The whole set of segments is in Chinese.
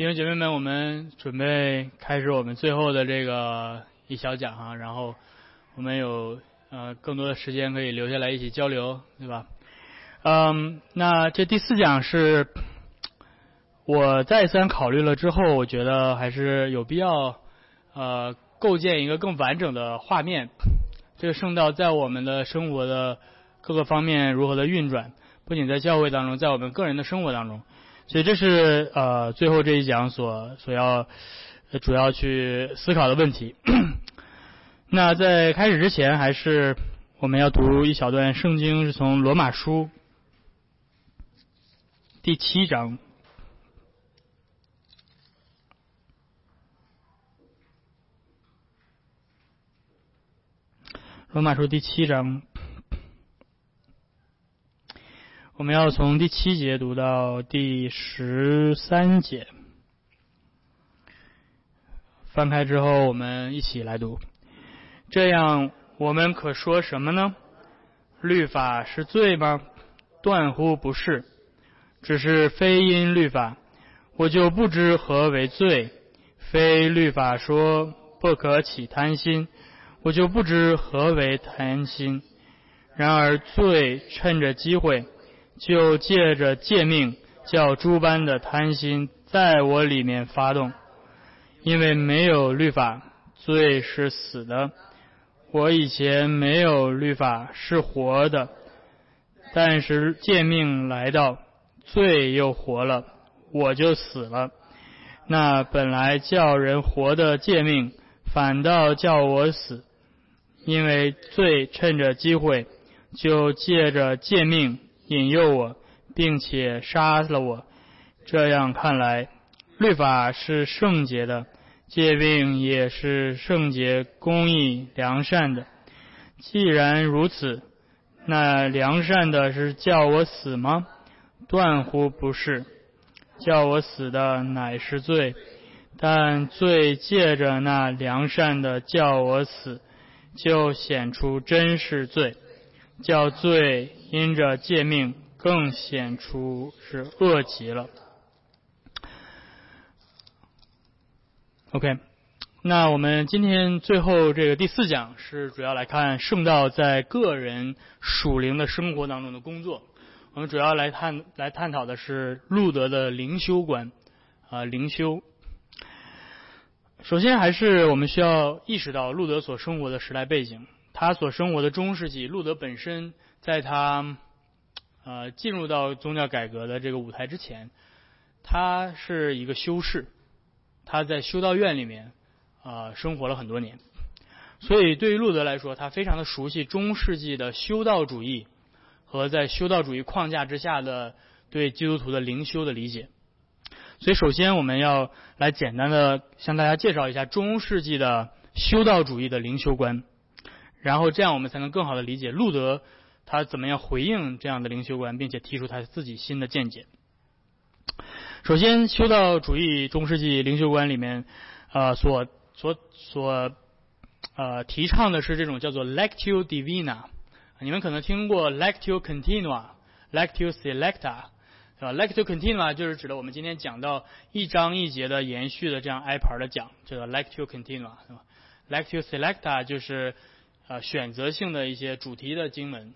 弟兄姐妹们，我们准备开始我们最后的这个一小讲哈，然后我们有呃更多的时间可以留下来一起交流，对吧？嗯，那这第四讲是我再三考虑了之后，我觉得还是有必要呃构建一个更完整的画面。这个圣道在我们的生活的各个方面如何的运转，不仅在教会当中，在我们个人的生活当中。所以这是呃最后这一讲所所要主要去思考的问题。那在开始之前，还是我们要读一小段圣经，是从罗马书第七章。罗马书第七章。我们要从第七节读到第十三节，翻开之后，我们一起来读。这样，我们可说什么呢？律法是罪吗？断乎不是，只是非因律法，我就不知何为罪；非律法说不可起贪心，我就不知何为贪心。然而罪趁着机会。就借着借命，叫诸般的贪心在我里面发动，因为没有律法，罪是死的。我以前没有律法是活的，但是借命来到，罪又活了，我就死了。那本来叫人活的借命，反倒叫我死，因为罪趁着机会，就借着借命。引诱我，并且杀了我。这样看来，律法是圣洁的，戒命也是圣洁、公义、良善的。既然如此，那良善的是叫我死吗？断乎不是，叫我死的乃是罪。但罪借着那良善的叫我死，就显出真是罪。叫罪因着诫命更显出是恶极了。OK，那我们今天最后这个第四讲是主要来看圣道在个人属灵的生活当中的工作。我们主要来探来探讨的是路德的灵修观啊灵修。首先还是我们需要意识到路德所生活的时代背景。他所生活的中世纪，路德本身在他呃进入到宗教改革的这个舞台之前，他是一个修士，他在修道院里面啊生活了很多年，所以对于路德来说，他非常的熟悉中世纪的修道主义和在修道主义框架之下的对基督徒的灵修的理解。所以，首先我们要来简单的向大家介绍一下中世纪的修道主义的灵修观。然后这样我们才能更好的理解路德他怎么样回应这样的灵修观，并且提出他自己新的见解。首先，修道主义中世纪灵修观里面，呃，所所所呃提倡的是这种叫做 lectio divina。你们可能听过 lectio continua、lectio selecta，是吧？lectio continua 就是指的我们今天讲到一章一节的延续的这样挨盘的讲，这个 lectio continua，是吧？lectio selecta 就是。呃，选择性的一些主题的经文。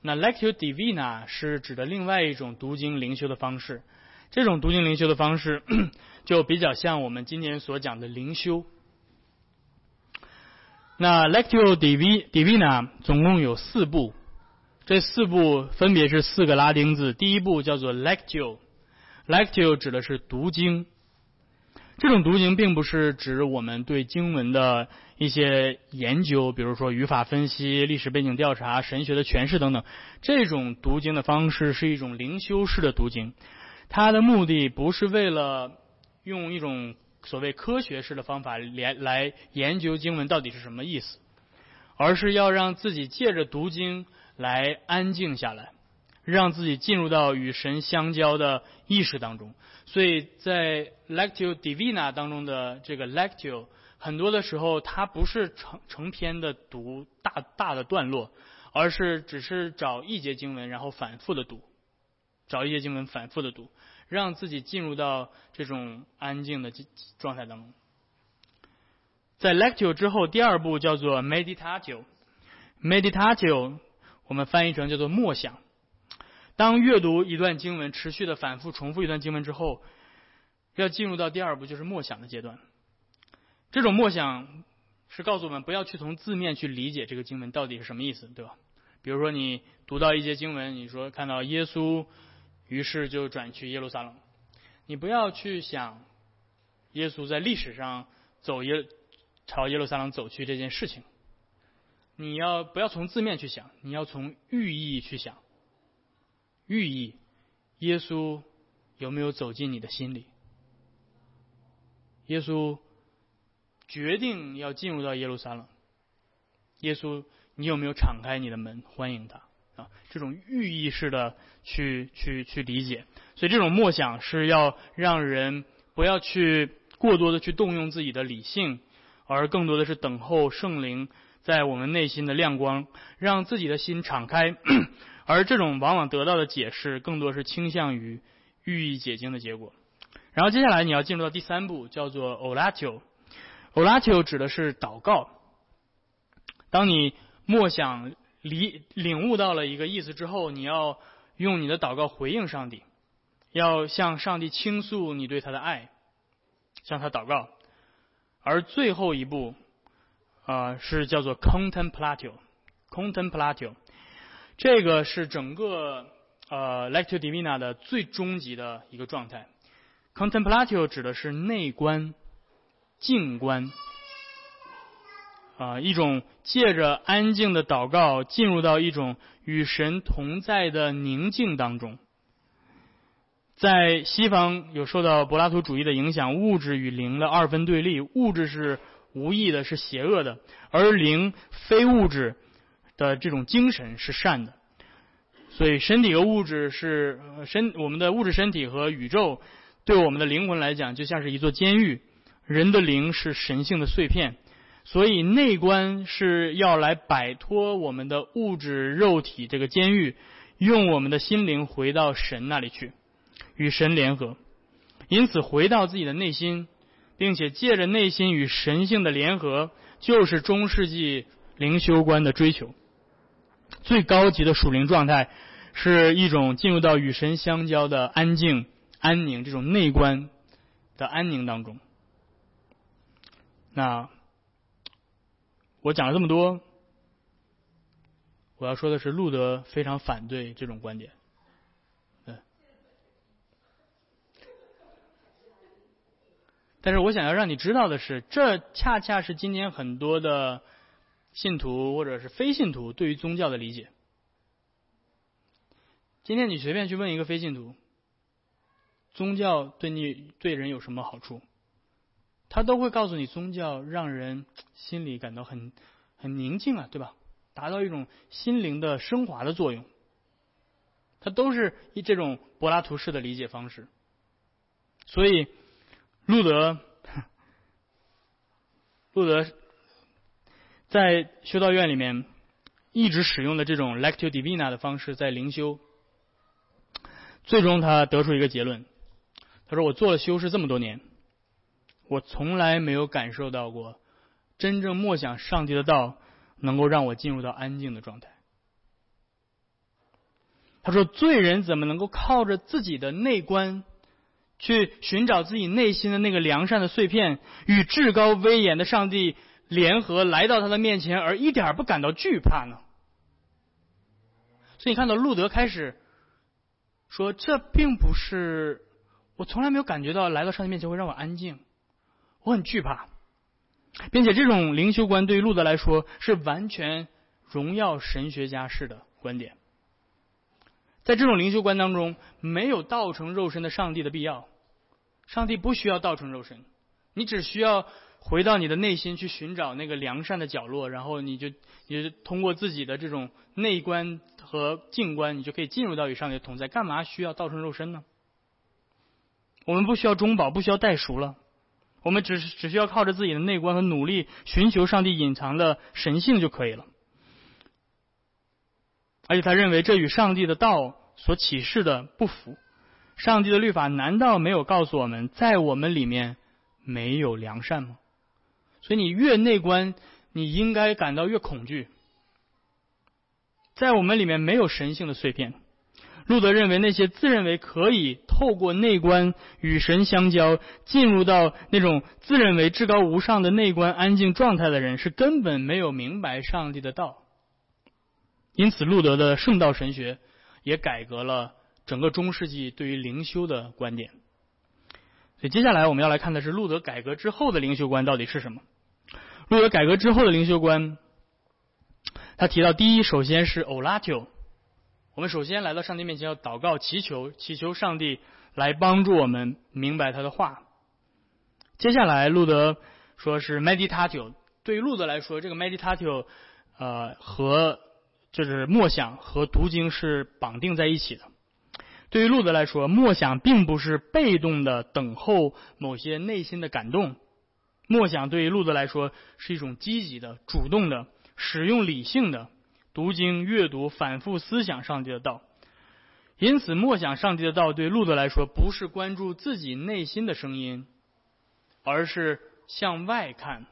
那 lectio divina 是指的另外一种读经灵修的方式。这种读经灵修的方式就比较像我们今年所讲的灵修。那 lectio divina 总共有四部，这四部分别是四个拉丁字。第一部叫做 lectio，lectio 指的是读经。这种读经并不是指我们对经文的一些研究，比如说语法分析、历史背景调查、神学的诠释等等。这种读经的方式是一种灵修式的读经，它的目的不是为了用一种所谓科学式的方法来来研究经文到底是什么意思，而是要让自己借着读经来安静下来，让自己进入到与神相交的意识当中。所以在 lectio divina 当中的这个 lectio，很多的时候它不是成成篇的读大大的段落，而是只是找一节经文，然后反复的读，找一节经文反复的读，让自己进入到这种安静的状态当中。在 lectio 之后，第二步叫做 meditatio。meditatio 我们翻译成叫做默想。当阅读一段经文，持续的反复重复一段经文之后，要进入到第二步，就是默想的阶段。这种默想是告诉我们，不要去从字面去理解这个经文到底是什么意思，对吧？比如说，你读到一节经文，你说看到耶稣，于是就转去耶路撒冷，你不要去想耶稣在历史上走耶朝耶路撒冷走去这件事情。你要不要从字面去想？你要从寓意去想。寓意，耶稣有没有走进你的心里？耶稣决定要进入到耶路撒冷。耶稣，你有没有敞开你的门欢迎他？啊，这种寓意式的去去去理解。所以这种默想是要让人不要去过多的去动用自己的理性，而更多的是等候圣灵在我们内心的亮光，让自己的心敞开。而这种往往得到的解释，更多是倾向于寓意解经的结果。然后接下来你要进入到第三步，叫做 oratio。oratio 指的是祷告。当你默想、理领悟到了一个意思之后，你要用你的祷告回应上帝，要向上帝倾诉你对他的爱，向他祷告。而最后一步，啊，是叫做 contemplatio。这个是整个呃 lectio divina 的最终极的一个状态。contemplatio 指的是内观、静观，啊，一种借着安静的祷告进入到一种与神同在的宁静当中。在西方有受到柏拉图主义的影响，物质与灵的二分对立，物质是无意的，是邪恶的，而灵非物质。的这种精神是善的，所以身体和物质是身，我们的物质身体和宇宙对我们的灵魂来讲，就像是一座监狱。人的灵是神性的碎片，所以内观是要来摆脱我们的物质肉体这个监狱，用我们的心灵回到神那里去，与神联合。因此，回到自己的内心，并且借着内心与神性的联合，就是中世纪灵修观的追求。最高级的属灵状态，是一种进入到与神相交的安静、安宁这种内观的安宁当中。那我讲了这么多，我要说的是，路德非常反对这种观点。嗯，但是我想要让你知道的是，这恰恰是今天很多的。信徒或者是非信徒对于宗教的理解，今天你随便去问一个非信徒，宗教对你对人有什么好处，他都会告诉你，宗教让人心里感到很很宁静啊，对吧？达到一种心灵的升华的作用，他都是以这种柏拉图式的理解方式。所以，路德，路德。在修道院里面，一直使用的这种 lectio divina 的方式在灵修，最终他得出一个结论。他说：“我做了修士这么多年，我从来没有感受到过真正默想上帝的道能够让我进入到安静的状态。”他说：“罪人怎么能够靠着自己的内观去寻找自己内心的那个良善的碎片，与至高威严的上帝？”联合来到他的面前，而一点不感到惧怕呢？所以你看到路德开始说：“这并不是我从来没有感觉到来到上帝面前会让我安静，我很惧怕，并且这种灵修观对于路德来说是完全荣耀神学家式的观点。在这种灵修观当中，没有道成肉身的上帝的必要，上帝不需要道成肉身，你只需要。”回到你的内心去寻找那个良善的角落，然后你就你就通过自己的这种内观和静观，你就可以进入到与上帝同在。干嘛需要道成肉身呢？我们不需要中保，不需要代赎了，我们只只需要靠着自己的内观和努力，寻求上帝隐藏的神性就可以了。而且他认为这与上帝的道所启示的不符，上帝的律法难道没有告诉我们在我们里面没有良善吗？所以你越内观，你应该感到越恐惧。在我们里面没有神性的碎片。路德认为，那些自认为可以透过内观与神相交，进入到那种自认为至高无上的内观安静状态的人，是根本没有明白上帝的道。因此，路德的圣道神学也改革了整个中世纪对于灵修的观点。所以，接下来我们要来看的是路德改革之后的灵修观到底是什么。路德改革之后的灵修观，他提到第一，首先是 o l a t o。我们首先来到上帝面前要祷告、祈求，祈求上帝来帮助我们明白他的话。接下来，路德说是 meditatio。对于路德来说，这个 meditatio，呃，和就是默想和读经是绑定在一起的。对于路德来说，默想并不是被动的等候某些内心的感动，默想对于路德来说是一种积极的、主动的、使用理性的。读经、阅读、反复思想上帝的道，因此默想上帝的道对路德来说，不是关注自己内心的声音，而是向外看，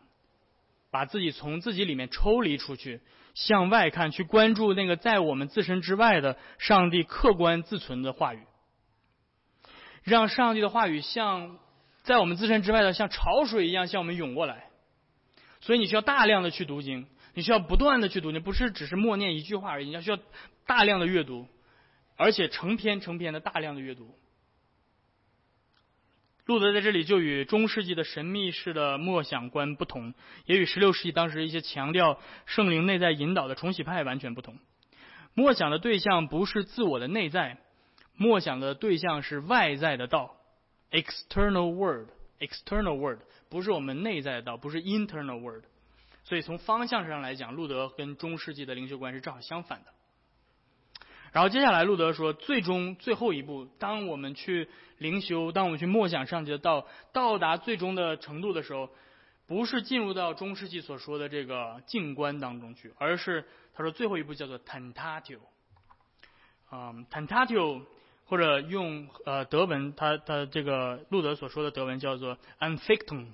把自己从自己里面抽离出去，向外看，去关注那个在我们自身之外的上帝客观自存的话语，让上帝的话语像在我们自身之外的像潮水一样向我们涌过来，所以你需要大量的去读经。你需要不断的去读，你不是只是默念一句话而已，你要需要大量的阅读，而且成篇成篇的大量的阅读。路德在这里就与中世纪的神秘式的默想观不同，也与十六世纪当时一些强调圣灵内在引导的重启派完全不同。默想的对象不是自我的内在，默想的对象是外在的道，external word，external word，不是我们内在的道，不是 internal word。所以从方向上来讲，路德跟中世纪的灵修观是正好相反的。然后接下来，路德说，最终最后一步，当我们去灵修，当我们去默想上帝的道，到达最终的程度的时候，不是进入到中世纪所说的这个静观当中去，而是他说最后一步叫做 tentatio。啊，tentatio 或者用呃德文，他他这个路德所说的德文叫做 anfichtung。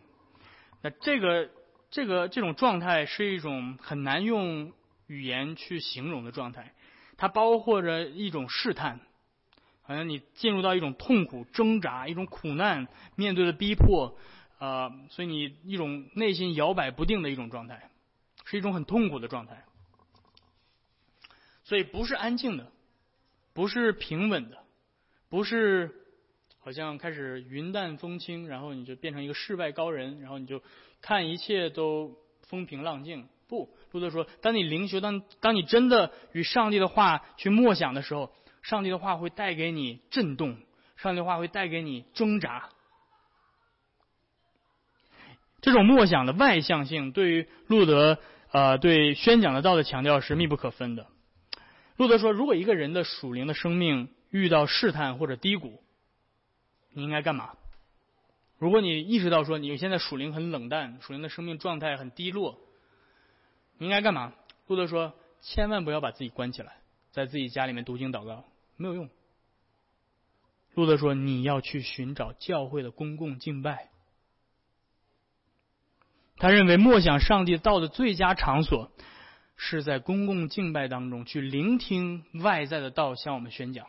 那这个。这个这种状态是一种很难用语言去形容的状态，它包括着一种试探，好像你进入到一种痛苦挣扎、一种苦难，面对的逼迫，呃，所以你一种内心摇摆不定的一种状态，是一种很痛苦的状态，所以不是安静的，不是平稳的，不是好像开始云淡风轻，然后你就变成一个世外高人，然后你就。看一切都风平浪静，不，路德说，当你灵修，当当你真的与上帝的话去默想的时候，上帝的话会带给你震动，上帝的话会带给你挣扎。这种默想的外向性，对于路德呃对宣讲的道的强调是密不可分的。路德说，如果一个人的属灵的生命遇到试探或者低谷，你应该干嘛？如果你意识到说你现在属灵很冷淡，属灵的生命状态很低落，你应该干嘛？路德说：千万不要把自己关起来，在自己家里面读经祷告，没有用。路德说：你要去寻找教会的公共敬拜。他认为默想上帝道的最佳场所，是在公共敬拜当中去聆听外在的道向我们宣讲，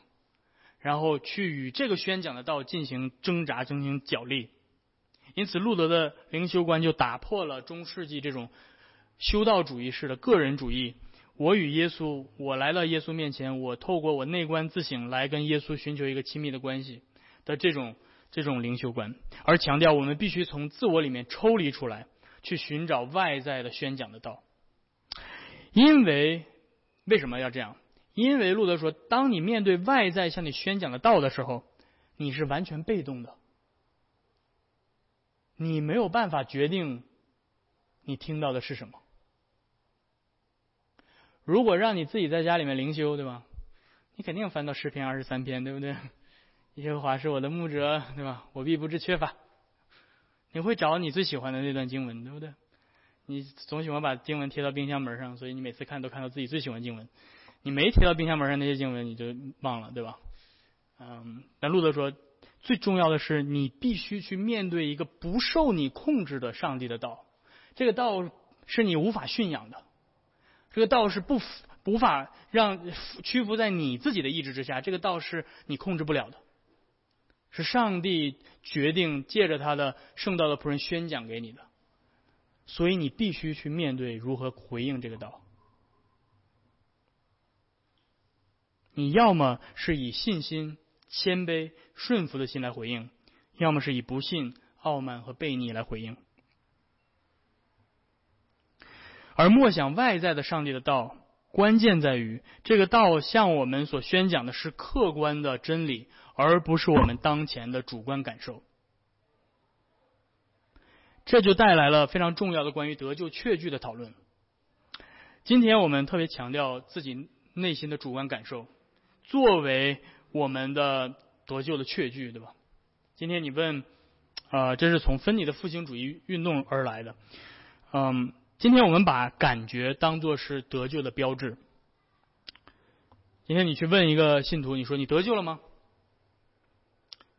然后去与这个宣讲的道进行挣扎、进行角力。因此，路德的灵修观就打破了中世纪这种修道主义式的个人主义。我与耶稣，我来到耶稣面前，我透过我内观自省来跟耶稣寻求一个亲密的关系的这种这种灵修观，而强调我们必须从自我里面抽离出来，去寻找外在的宣讲的道。因为为什么要这样？因为路德说，当你面对外在向你宣讲的道的时候，你是完全被动的。你没有办法决定你听到的是什么。如果让你自己在家里面灵修，对吧？你肯定翻到诗篇二十三篇，对不对？耶和华是我的牧者，对吧？我必不致缺乏。你会找你最喜欢的那段经文，对不对？你总喜欢把经文贴到冰箱门上，所以你每次看都看到自己最喜欢经文。你没提到冰箱门上那些经文，你就忘了，对吧？嗯，但路德说，最重要的是你必须去面对一个不受你控制的上帝的道，这个道是你无法驯养的，这个道是不无法让屈服在你自己的意志之下，这个道是你控制不了的，是上帝决定借着他的圣道的仆人宣讲给你的，所以你必须去面对如何回应这个道。你要么是以信心、谦卑、顺服的心来回应，要么是以不信、傲慢和悖逆来回应。而默想外在的上帝的道，关键在于这个道向我们所宣讲的是客观的真理，而不是我们当前的主观感受。这就带来了非常重要的关于得救确据的讨论。今天我们特别强调自己内心的主观感受。作为我们的得救的确据，对吧？今天你问，啊，这是从分离的复兴主义运动而来的。嗯，今天我们把感觉当作是得救的标志。今天你去问一个信徒，你说你得救了吗？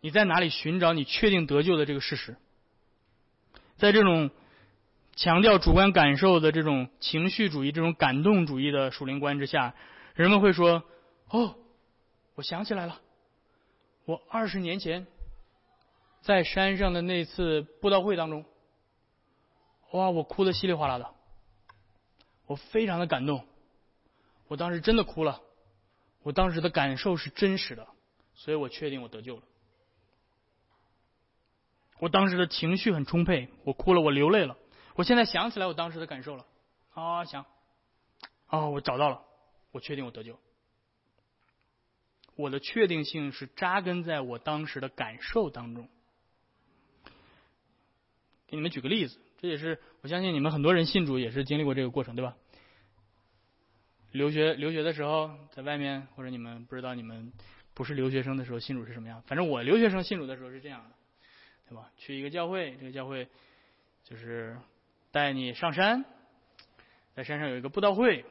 你在哪里寻找你确定得救的这个事实？在这种强调主观感受的这种情绪主义、这种感动主义的属灵观之下，人们会说：“哦。”我想起来了，我二十年前在山上的那次布道会当中，哇，我哭的稀里哗啦的，我非常的感动，我当时真的哭了，我当时的感受是真实的，所以我确定我得救了。我当时的情绪很充沛，我哭了，我流泪了。我现在想起来我当时的感受了，啊，想，啊，我找到了，我确定我得救。我的确定性是扎根在我当时的感受当中。给你们举个例子，这也是我相信你们很多人信主也是经历过这个过程，对吧？留学留学的时候在外面，或者你们不知道你们不是留学生的时候信主是什么样？反正我留学生信主的时候是这样的，对吧？去一个教会，这个教会就是带你上山，在山上有一个布道会，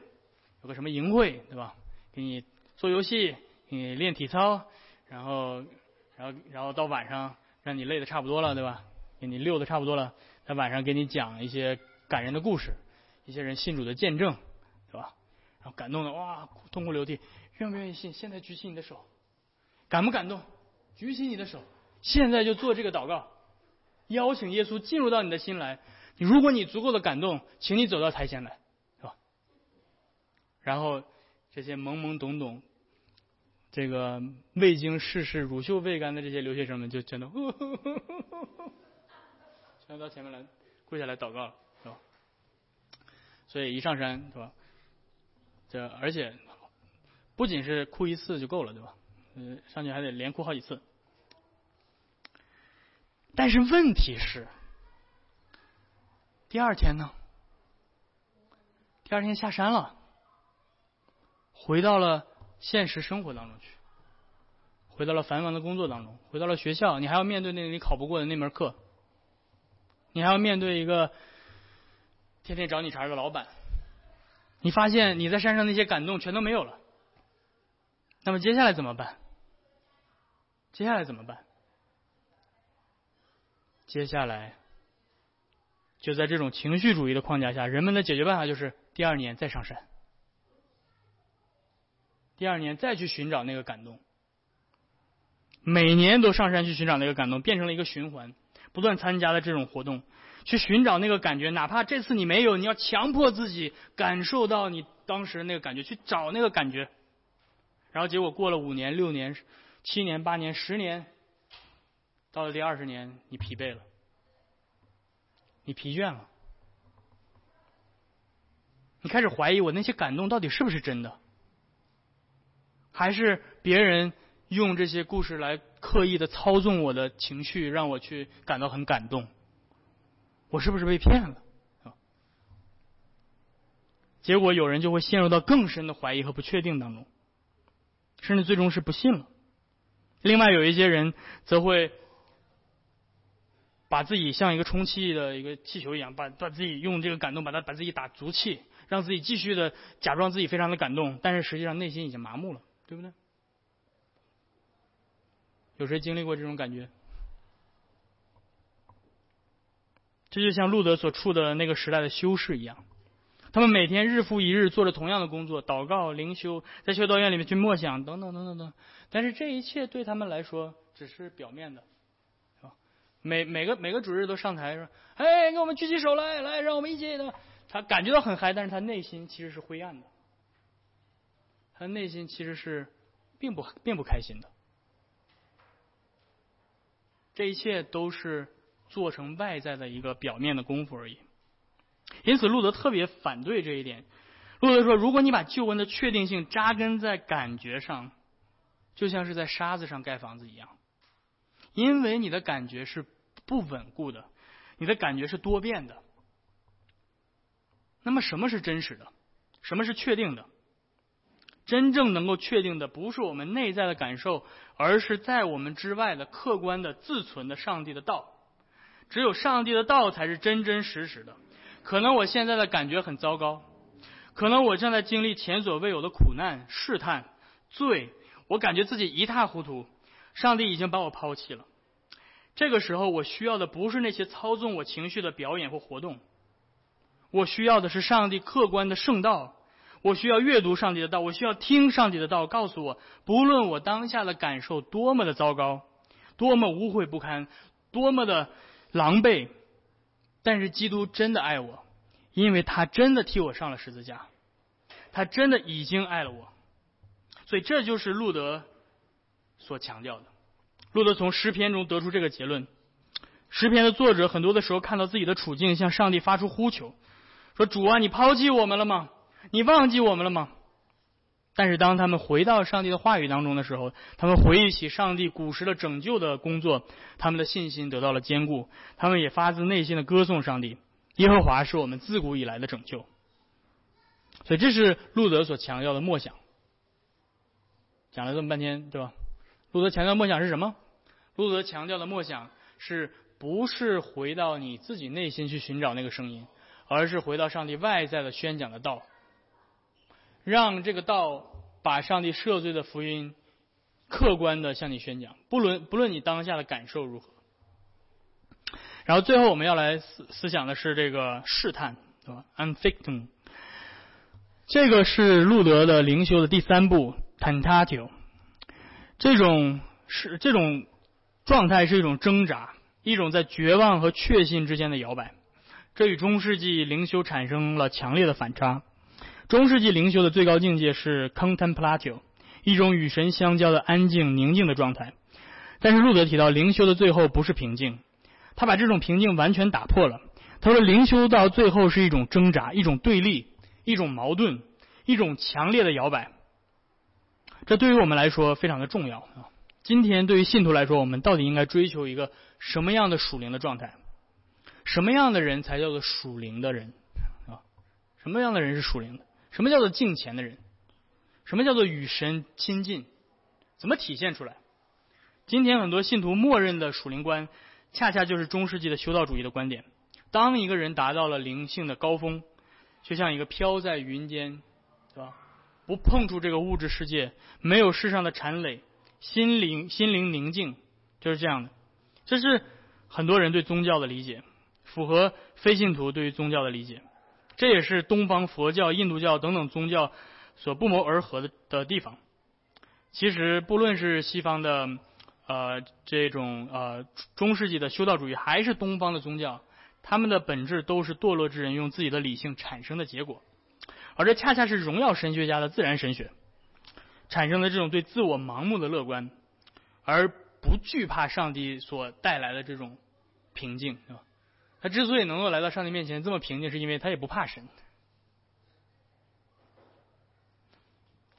有个什么营会，对吧？给你做游戏。你练体操，然后，然后，然后到晚上让你累的差不多了，对吧？给你溜的差不多了，在晚上给你讲一些感人的故事，一些人信主的见证，是吧？然后感动的哇，痛哭流涕，愿不愿意信？现在举起你的手，感不感动？举起你的手，现在就做这个祷告，邀请耶稣进入到你的心来。如果你足够的感动，请你走到台前来，是吧？然后这些懵懵懂懂。这个未经世事、乳臭未干的这些留学生们，就全都，全都到前面来跪下来祷告了，是吧？所以一上山，是吧？这而且不仅是哭一次就够了，对吧？嗯，上去还得连哭好几次。但是问题是，第二天呢？第二天下山了，回到了。现实生活当中去，回到了繁忙的工作当中，回到了学校，你还要面对那个你考不过的那门课，你还要面对一个天天找你茬的老板，你发现你在山上那些感动全都没有了，那么接下来怎么办？接下来怎么办？接下来就在这种情绪主义的框架下，人们的解决办法就是第二年再上山。第二年再去寻找那个感动，每年都上山去寻找那个感动，变成了一个循环，不断参加的这种活动，去寻找那个感觉。哪怕这次你没有，你要强迫自己感受到你当时那个感觉，去找那个感觉。然后结果过了五年、六年、七年、八年、十年，到了第二十年，你疲惫了，你疲倦了，你开始怀疑我那些感动到底是不是真的。还是别人用这些故事来刻意的操纵我的情绪，让我去感到很感动。我是不是被骗了？结果有人就会陷入到更深的怀疑和不确定当中，甚至最终是不信了。另外有一些人则会把自己像一个充气的一个气球一样，把把自己用这个感动把它把自己打足气，让自己继续的假装自己非常的感动，但是实际上内心已经麻木了。对不对？有谁经历过这种感觉？这就像路德所处的那个时代的修士一样，他们每天日复一日做着同样的工作，祷告、灵修，在修道院里面去默想，等等等等等。但是这一切对他们来说只是表面的，是吧？每每个每个主日都上台说：“哎，给我们举起手来，来，让我们一起的。”他感觉到很嗨，但是他内心其实是灰暗的，他内心其实是并不并不开心的。这一切都是做成外在的一个表面的功夫而已。因此，路德特别反对这一点。路德说：“如果你把旧闻的确定性扎根在感觉上，就像是在沙子上盖房子一样，因为你的感觉是不稳固的，你的感觉是多变的。那么，什么是真实的？什么是确定的？真正能够确定的，不是我们内在的感受。”而是在我们之外的客观的自存的上帝的道，只有上帝的道才是真真实实的。可能我现在的感觉很糟糕，可能我正在经历前所未有的苦难、试探、罪，我感觉自己一塌糊涂，上帝已经把我抛弃了。这个时候，我需要的不是那些操纵我情绪的表演或活动，我需要的是上帝客观的圣道。我需要阅读上帝的道，我需要听上帝的道，告诉我，不论我当下的感受多么的糟糕，多么污秽不堪，多么的狼狈，但是基督真的爱我，因为他真的替我上了十字架，他真的已经爱了我，所以这就是路德所强调的。路德从诗篇中得出这个结论。诗篇的作者很多的时候看到自己的处境，向上帝发出呼求，说：“主啊，你抛弃我们了吗？”你忘记我们了吗？但是当他们回到上帝的话语当中的时候，他们回忆起上帝古时的拯救的工作，他们的信心得到了坚固，他们也发自内心的歌颂上帝。耶和华是我们自古以来的拯救。所以这是路德所强调的默想。讲了这么半天，对吧？路德强调默想是什么？路德强调的默想是不是回到你自己内心去寻找那个声音，而是回到上帝外在的宣讲的道。让这个道把上帝赦罪的福音客观的向你宣讲，不论不论你当下的感受如何。然后最后我们要来思思想的是这个试探，对吧？unficting 这个是路德的灵修的第三步 tentatio。这种是这种状态是一种挣扎，一种在绝望和确信之间的摇摆。这与中世纪灵修产生了强烈的反差。中世纪灵修的最高境界是 contemplatio，一种与神相交的安静宁静的状态。但是路德提到，灵修的最后不是平静，他把这种平静完全打破了。他说，灵修到最后是一种挣扎，一种对立，一种矛盾，一种强烈的摇摆。这对于我们来说非常的重要啊！今天对于信徒来说，我们到底应该追求一个什么样的属灵的状态？什么样的人才叫做属灵的人啊？什么样的人是属灵的？什么叫做敬虔的人？什么叫做与神亲近？怎么体现出来？今天很多信徒默认的属灵观，恰恰就是中世纪的修道主义的观点。当一个人达到了灵性的高峰，就像一个飘在云间，对吧？不碰触这个物质世界，没有世上的缠累，心灵心灵宁静，就是这样的。这是很多人对宗教的理解，符合非信徒对于宗教的理解。这也是东方佛教、印度教等等宗教所不谋而合的的地方。其实，不论是西方的呃这种呃中世纪的修道主义，还是东方的宗教，他们的本质都是堕落之人用自己的理性产生的结果。而这恰恰是荣耀神学家的自然神学产生的这种对自我盲目的乐观，而不惧怕上帝所带来的这种平静，是吧？他之所以能够来到上帝面前这么平静，是因为他也不怕神。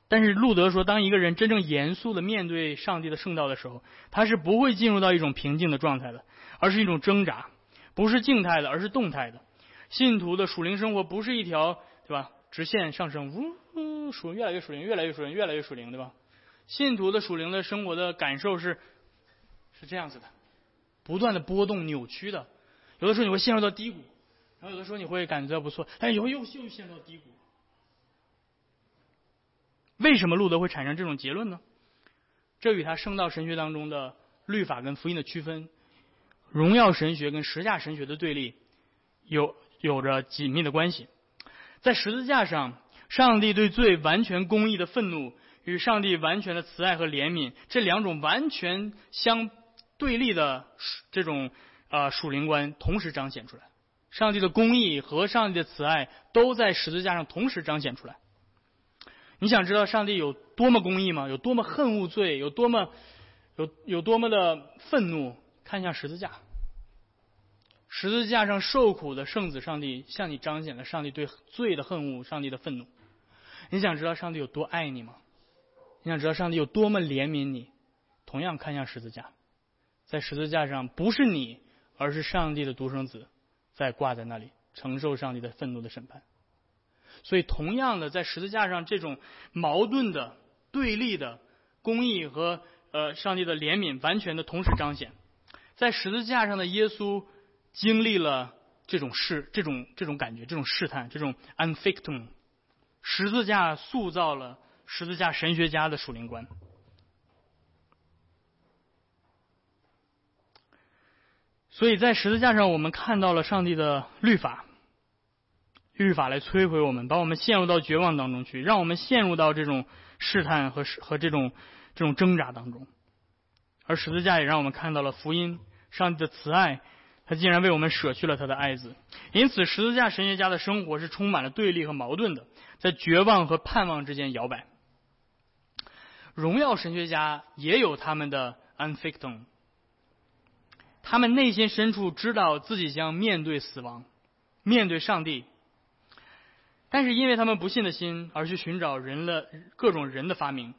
但是路德说，当一个人真正严肃的面对上帝的圣道的时候，他是不会进入到一种平静的状态的，而是一种挣扎，不是静态的，而是动态的。信徒的属灵生活不是一条对吧直线上升，呜呜属越来越属灵，越来越属灵，越来越属灵，对吧？信徒的属灵的生活的感受是是这样子的，不断的波动、扭曲的。有的时候你会陷入到低谷，然后有的时候你会感觉到不错，但以后又又陷入到低谷。为什么路德会产生这种结论呢？这与他圣道神学当中的律法跟福音的区分，荣耀神学跟十架神学的对立，有有着紧密的关系。在十字架上，上帝对罪完全公义的愤怒，与上帝完全的慈爱和怜悯这两种完全相对立的这种啊属灵观同时彰显出来。上帝的公义和上帝的慈爱都在十字架上同时彰显出来。你想知道上帝有多么公义吗？有多么恨恶罪？有多么有有多么的愤怒？看向十字架，十字架上受苦的圣子上帝向你彰显了上帝对罪的恨恶，上帝的愤怒。你想知道上帝有多爱你吗？你想知道上帝有多么怜悯你？同样看向十字架，在十字架上不是你，而是上帝的独生子。在挂在那里承受上帝的愤怒的审判，所以同样的，在十字架上这种矛盾的对立的公义和呃上帝的怜悯完全的同时彰显，在十字架上的耶稣经历了这种试这种这种感觉这种试探这种 unfictum，十字架塑造了十字架神学家的属灵观。所以在十字架上，我们看到了上帝的律法，律法来摧毁我们，把我们陷入到绝望当中去，让我们陷入到这种试探和和这种这种挣扎当中。而十字架也让我们看到了福音，上帝的慈爱，他竟然为我们舍去了他的爱子。因此，十字架神学家的生活是充满了对立和矛盾的，在绝望和盼望之间摇摆。荣耀神学家也有他们的 unfictum。他们内心深处知道自己将面对死亡，面对上帝，但是因为他们不信的心而去寻找人的各种人的发明，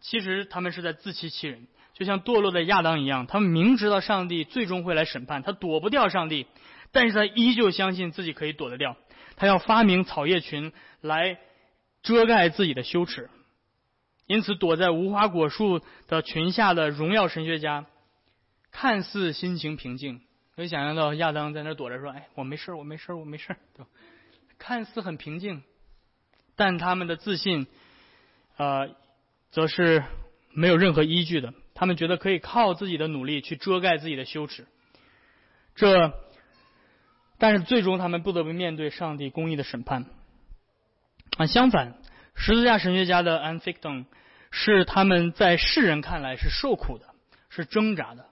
其实他们是在自欺欺人，就像堕落的亚当一样，他们明知道上帝最终会来审判，他躲不掉上帝，但是他依旧相信自己可以躲得掉，他要发明草叶裙来遮盖自己的羞耻，因此躲在无花果树的裙下的荣耀神学家。看似心情平静，可以想象到亚当在那躲着说：“哎，我没事我没事我没事对看似很平静，但他们的自信，呃，则是没有任何依据的。他们觉得可以靠自己的努力去遮盖自己的羞耻。这，但是最终他们不得不面对上帝公义的审判。啊，相反，十字架神学家的 unfictum 是他们在世人看来是受苦的，是挣扎的。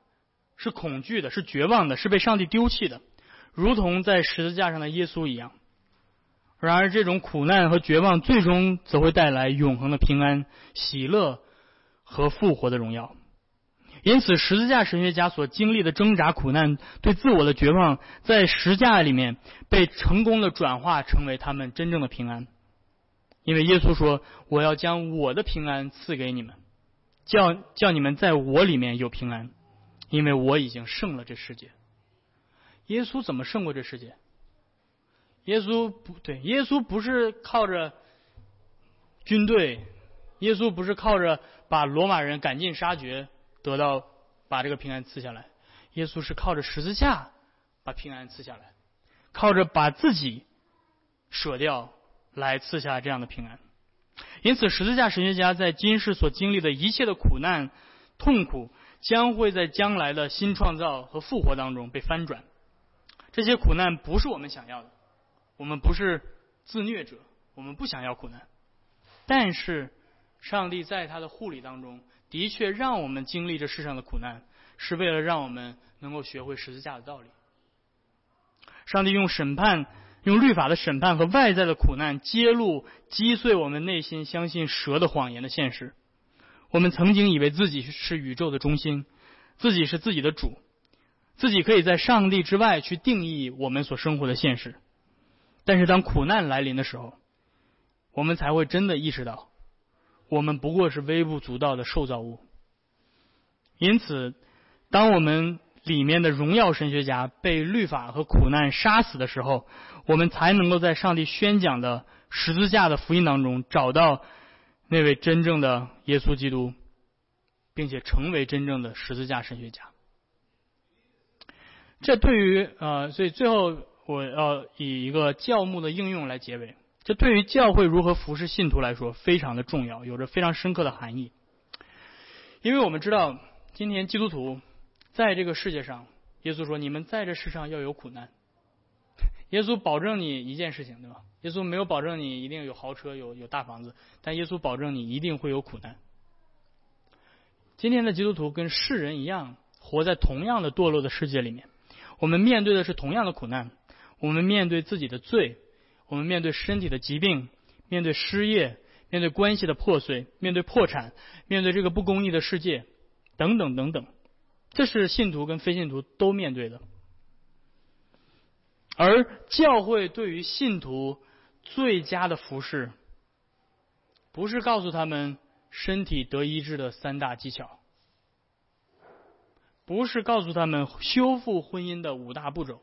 是恐惧的，是绝望的，是被上帝丢弃的，如同在十字架上的耶稣一样。然而，这种苦难和绝望最终则会带来永恒的平安、喜乐和复活的荣耀。因此，十字架神学家所经历的挣扎、苦难、对自我的绝望，在十字架里面被成功的转化成为他们真正的平安。因为耶稣说：“我要将我的平安赐给你们，叫叫你们在我里面有平安。”因为我已经胜了这世界。耶稣怎么胜过这世界？耶稣不对，耶稣不是靠着军队，耶稣不是靠着把罗马人赶尽杀绝得到把这个平安赐下来。耶稣是靠着十字架把平安赐下来，靠着把自己舍掉来赐下这样的平安。因此，十字架神学家在今世所经历的一切的苦难、痛苦。将会在将来的新创造和复活当中被翻转。这些苦难不是我们想要的，我们不是自虐者，我们不想要苦难。但是，上帝在他的护理当中，的确让我们经历这世上的苦难，是为了让我们能够学会十字架的道理。上帝用审判、用律法的审判和外在的苦难，揭露击碎我们内心相信蛇的谎言的现实。我们曾经以为自己是宇宙的中心，自己是自己的主，自己可以在上帝之外去定义我们所生活的现实。但是当苦难来临的时候，我们才会真的意识到，我们不过是微不足道的受造物。因此，当我们里面的荣耀神学家被律法和苦难杀死的时候，我们才能够在上帝宣讲的十字架的福音当中找到。那位真正的耶稣基督，并且成为真正的十字架神学家。这对于呃，所以最后我要以一个教牧的应用来结尾。这对于教会如何服侍信徒来说非常的重要，有着非常深刻的含义。因为我们知道，今天基督徒在这个世界上，耶稣说：“你们在这世上要有苦难。” 耶稣保证你一件事情，对吧？耶稣没有保证你一定有豪车、有有大房子，但耶稣保证你一定会有苦难。今天的基督徒跟世人一样，活在同样的堕落的世界里面。我们面对的是同样的苦难，我们面对自己的罪，我们面对身体的疾病，面对失业，面对关系的破碎，面对破产，面对这个不公义的世界，等等等等。这是信徒跟非信徒都面对的。而教会对于信徒最佳的服饰，不是告诉他们身体得医治的三大技巧，不是告诉他们修复婚姻的五大步骤，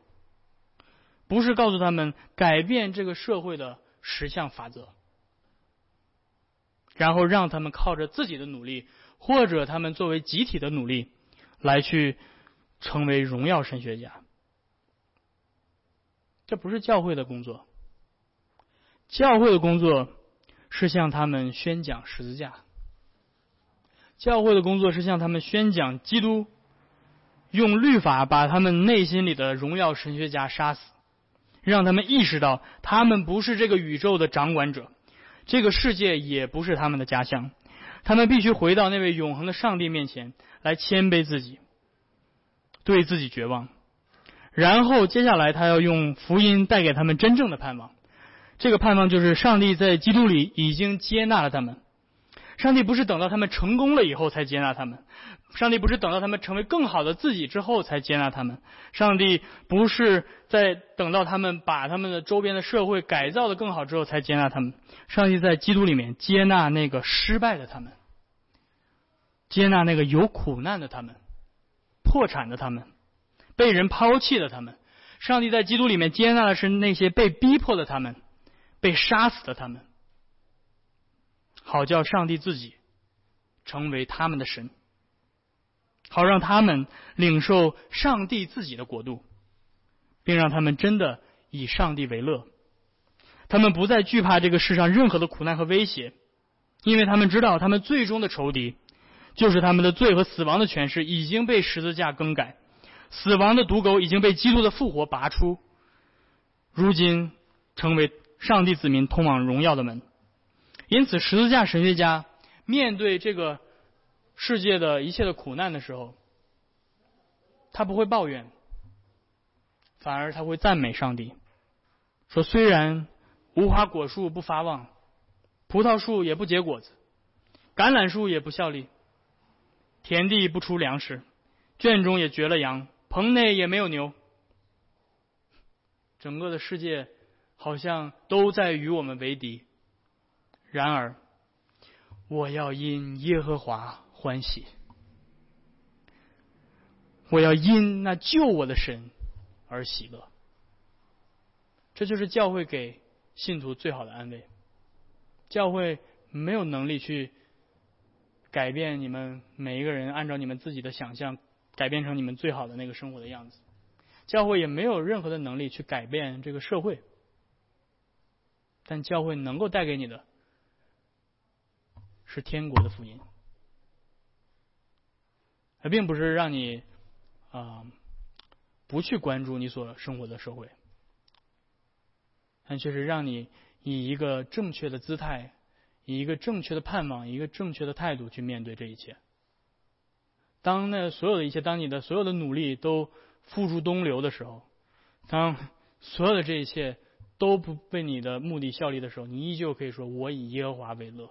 不是告诉他们改变这个社会的十项法则，然后让他们靠着自己的努力，或者他们作为集体的努力，来去成为荣耀神学家。这不是教会的工作。教会的工作是向他们宣讲十字架。教会的工作是向他们宣讲基督，用律法把他们内心里的荣耀神学家杀死，让他们意识到他们不是这个宇宙的掌管者，这个世界也不是他们的家乡。他们必须回到那位永恒的上帝面前来谦卑自己，对自己绝望。然后接下来，他要用福音带给他们真正的盼望。这个盼望就是上帝在基督里已经接纳了他们。上帝不是等到他们成功了以后才接纳他们，上帝不是等到他们成为更好的自己之后才接纳他们，上帝不是在等到他们把他们的周边的社会改造的更好之后才接纳他们。上帝在基督里面接纳那个失败的他们，接纳那个有苦难的他们，破产的他们。被人抛弃的他们，上帝在基督里面接纳的是那些被逼迫的他们，被杀死的他们，好叫上帝自己成为他们的神，好让他们领受上帝自己的国度，并让他们真的以上帝为乐。他们不再惧怕这个世上任何的苦难和威胁，因为他们知道他们最终的仇敌就是他们的罪和死亡的权势已经被十字架更改。死亡的毒钩已经被基督的复活拔出，如今成为上帝子民通往荣耀的门。因此，十字架神学家面对这个世界的一切的苦难的时候，他不会抱怨，反而他会赞美上帝，说：“虽然无花果树不发旺，葡萄树也不结果子，橄榄树也不效力，田地不出粮食，圈中也绝了羊。”棚内也没有牛，整个的世界好像都在与我们为敌。然而，我要因耶和华欢喜，我要因那救我的神而喜乐。这就是教会给信徒最好的安慰。教会没有能力去改变你们每一个人，按照你们自己的想象。改变成你们最好的那个生活的样子，教会也没有任何的能力去改变这个社会，但教会能够带给你的，是天国的福音，它并不是让你啊不去关注你所生活的社会，但却是让你以一个正确的姿态，以一个正确的盼望，一个正确的态度去面对这一切。当那所有的一切，当你的所有的努力都付诸东流的时候，当所有的这一切都不被你的目的效力的时候，你依旧可以说：“我以耶和华为乐，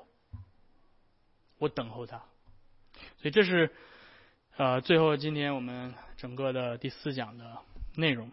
我等候他。”所以这是呃最后今天我们整个的第四讲的内容。